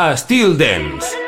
A still Dance.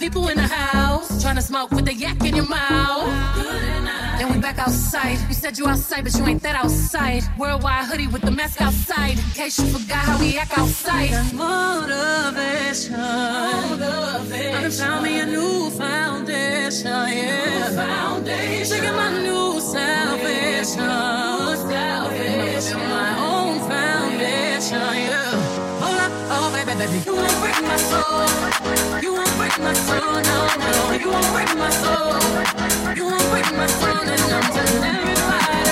People in the house trying to smoke with the yak in your mouth. Then we back outside. You said you outside, but you ain't that outside. Worldwide hoodie with the mask outside. In case you forgot how we act outside. Motivation. Motivation. I done found me a new foundation. Yeah. New foundation. Taking my new salvation. New salvation. My own foundation. Yeah. Baby, you won't break my soul. You won't break my soul, no, no. You won't break my soul. You won't break my soul, and I'm telling everybody,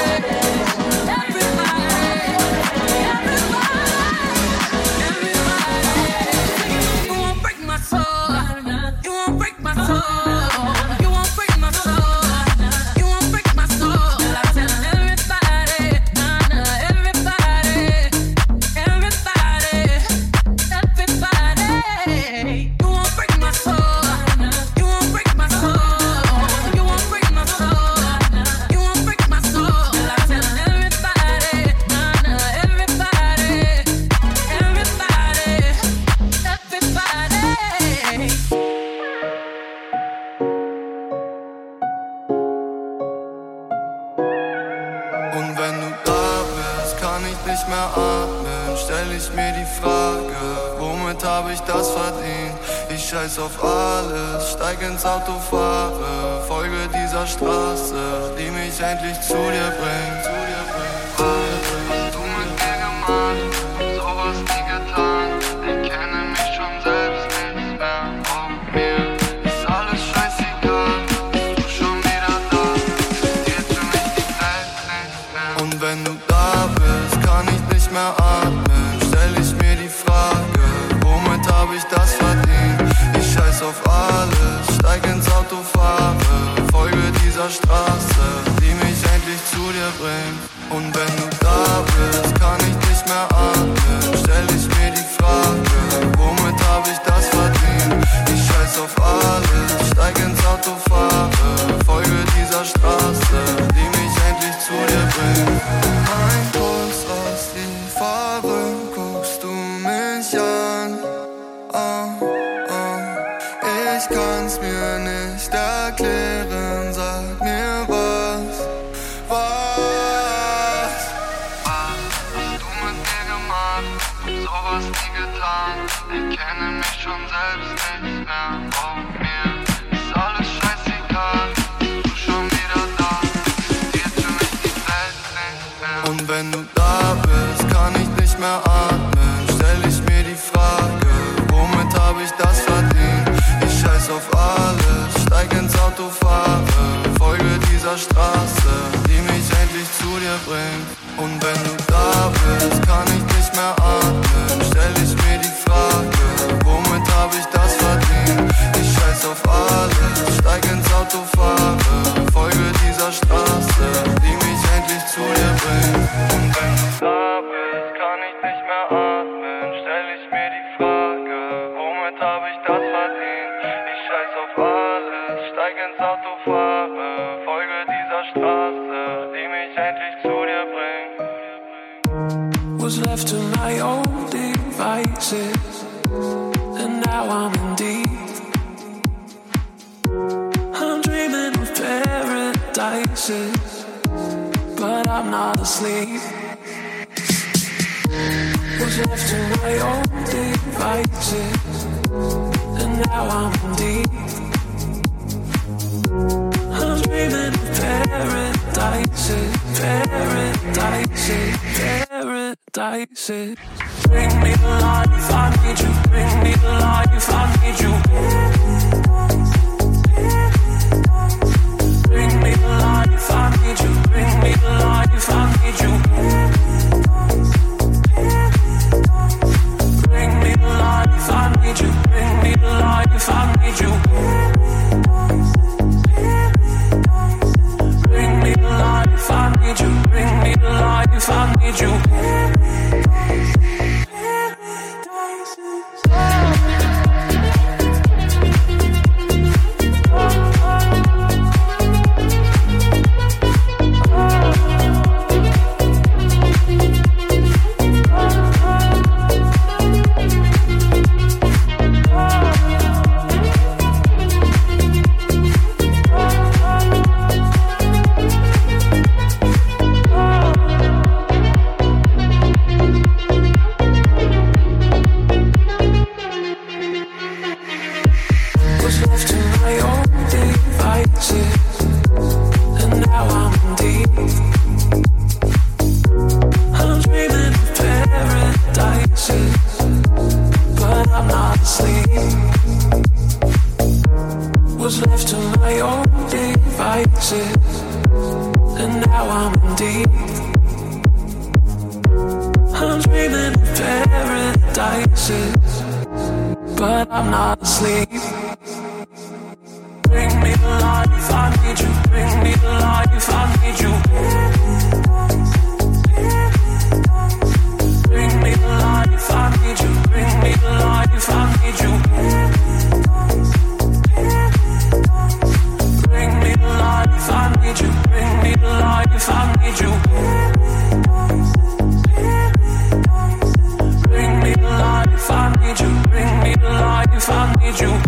ins Auto fahre, folge dieser Straße, die mich endlich zu dir Steig ins Auto, fahre, folge dieser Straße, die mich endlich zu dir bringt. Was left to my old devices, and now I'm in deep. I'm dreaming of paradises, but I'm not asleep. Was left to my old devices, and now I'm in deep dreaming paradise, paradise, paradise. Bring me to life, I need you. Bring me to life, I need you. Bring me to life, I need you. Bring me to life, I need you. was left to my own devices, and now I'm in deep. I'm dreaming of paradises, but I'm not asleep. Bring me the life, I need you. Bring me life, I need you. Bring me the life, I need you. Bring me life, I need you. if I need you.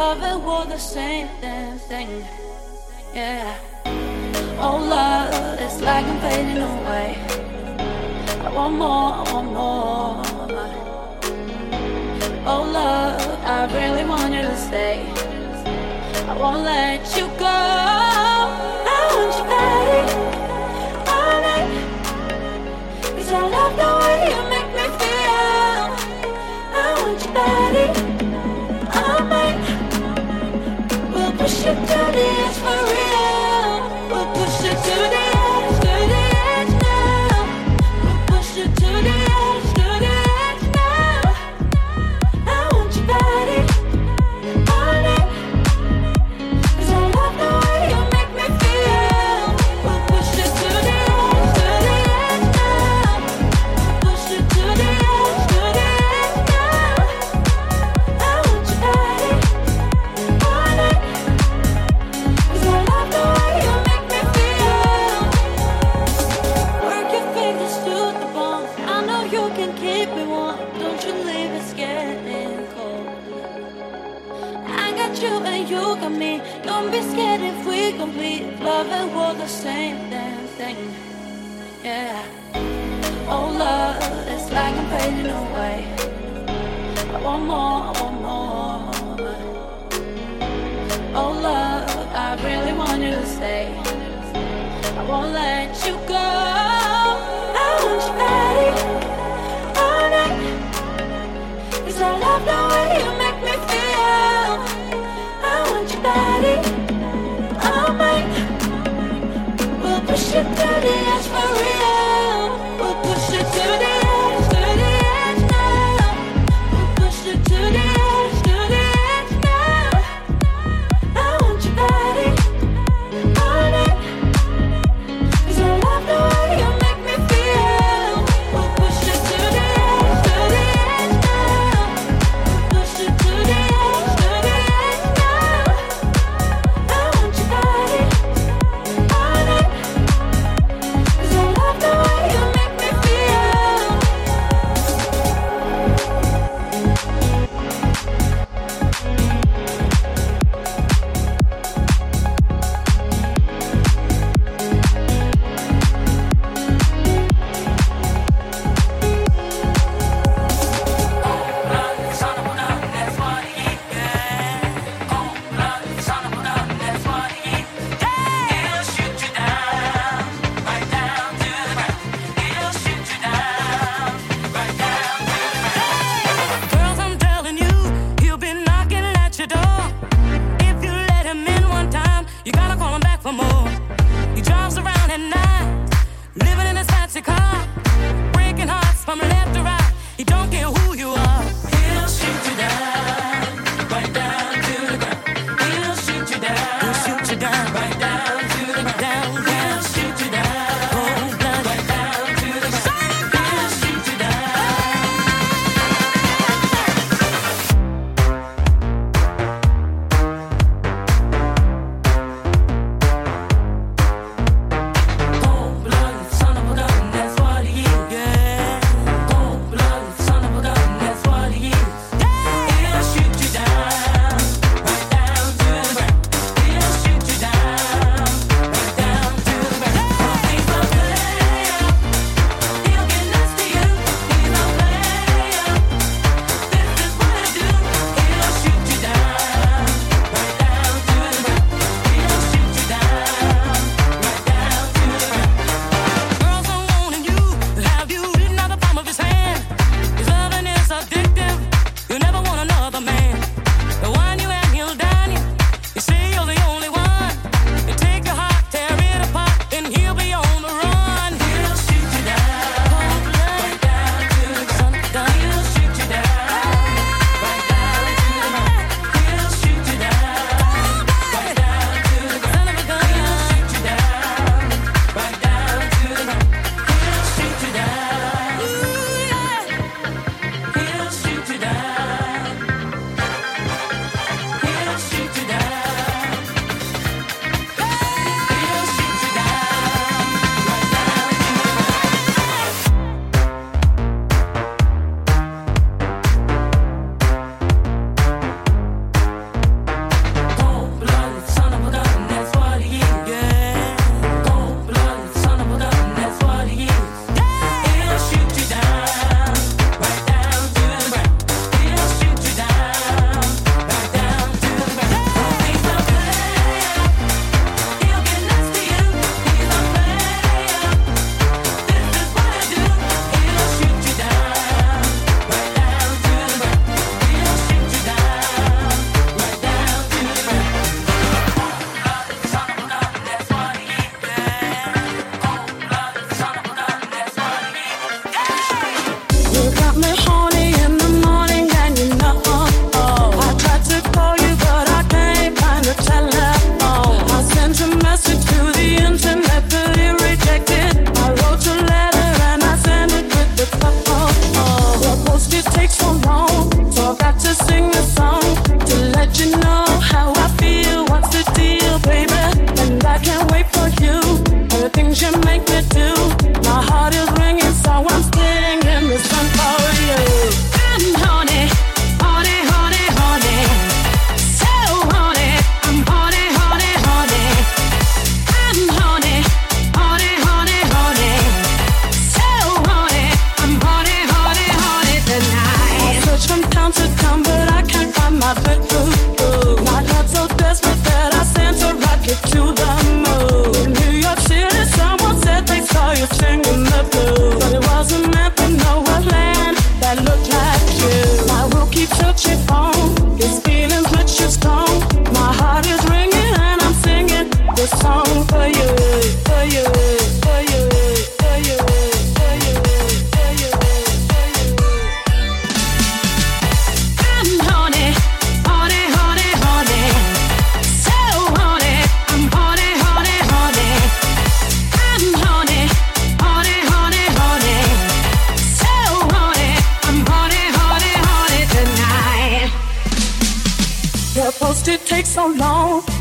lover wore the same damn thing. Yeah. Oh, love, it's like I'm fading away. I want more, I want more. Oh, love, I really want you to stay. I won't let you go. I want you, baby. All night. Cause I love the way you the duty is for like I'm fading away. I want more, I want more. Oh love, I really want you to stay. I won't let you go.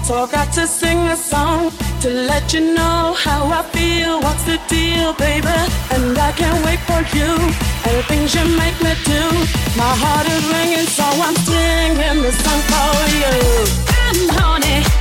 So I got to sing a song to let you know how I feel. What's the deal, baby? And I can't wait for you and the things you make me do. My heart is ringing, so I'm singing this song for you. Honey.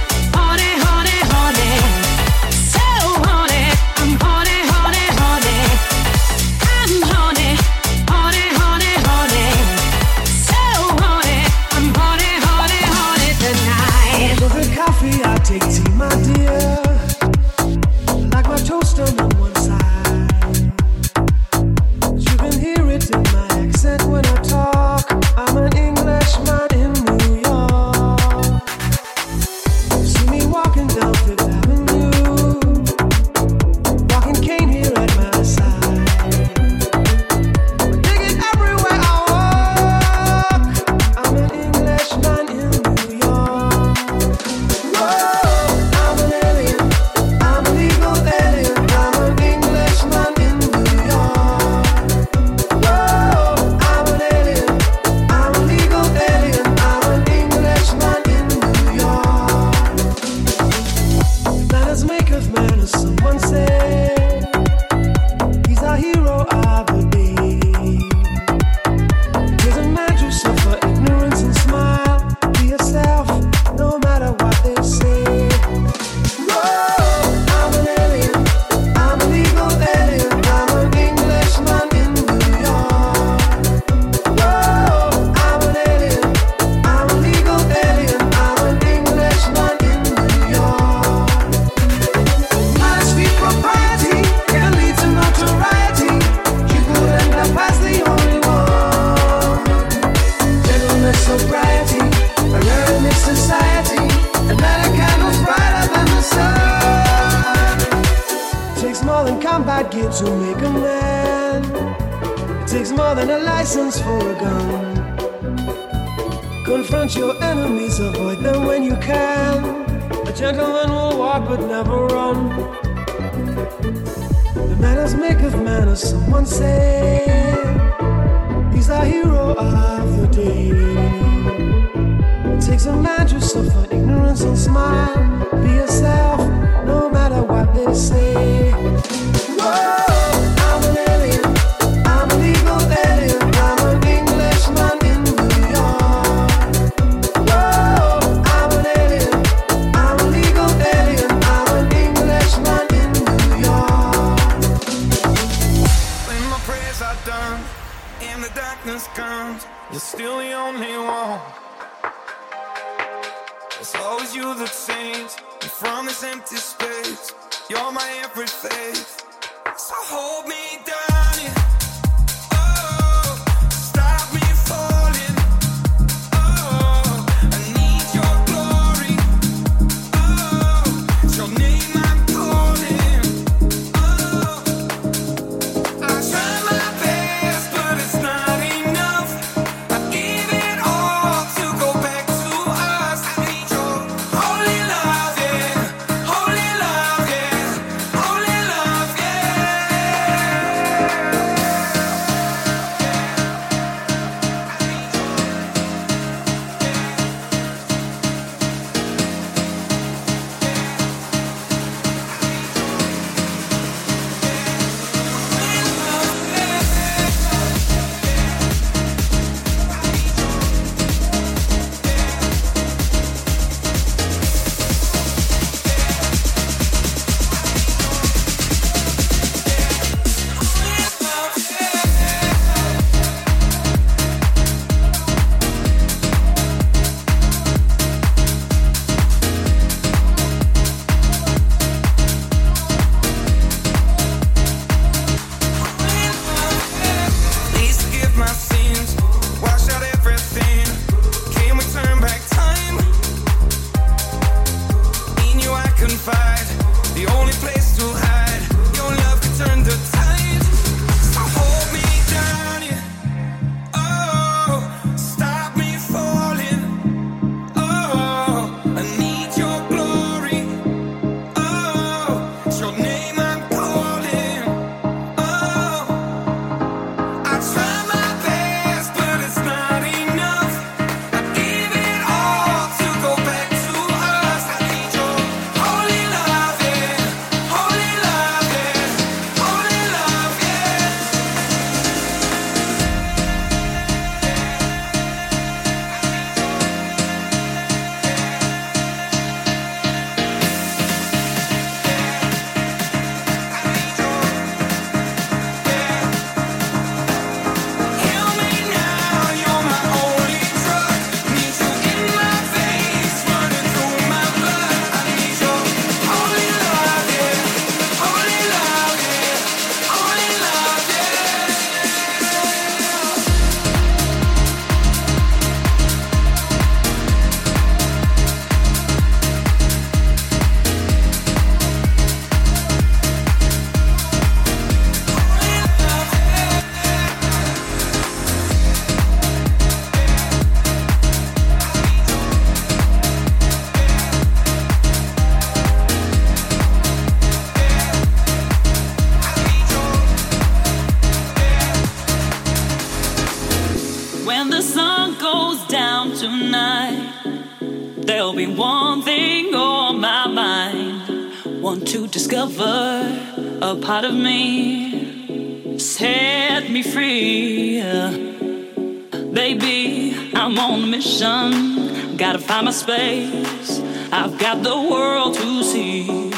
Space. I've got the world to see.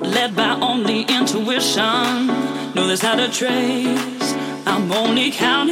Led by only intuition. No, there's not a trace. I'm only counting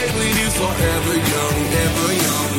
stay with you forever young, ever young.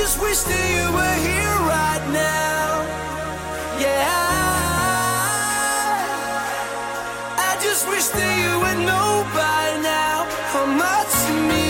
just wish that you were here right now. Yeah. I, I just wish that you would know by now how much you mean.